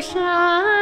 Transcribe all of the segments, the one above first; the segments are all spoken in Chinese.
山。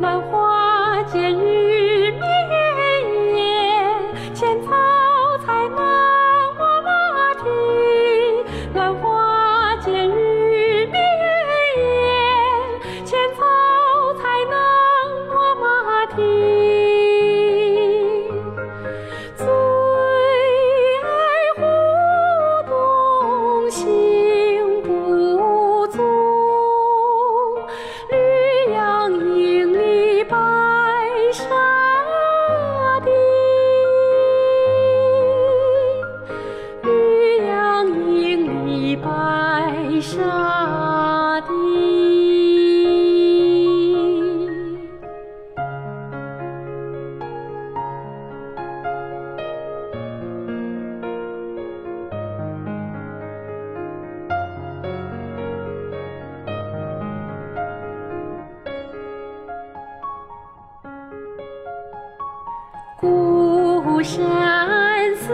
乱花渐欲地，孤山寺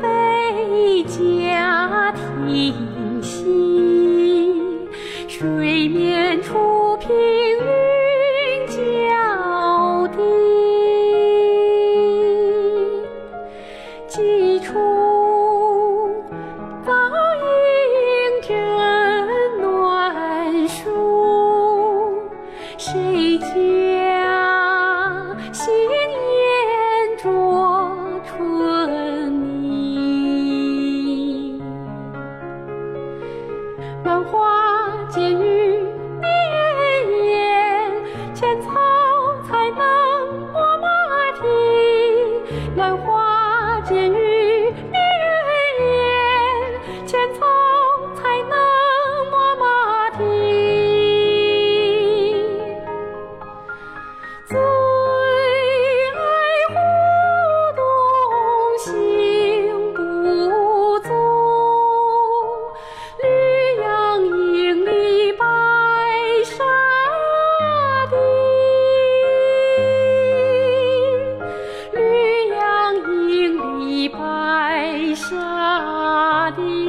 北贾亭。水面初平。监狱。沙的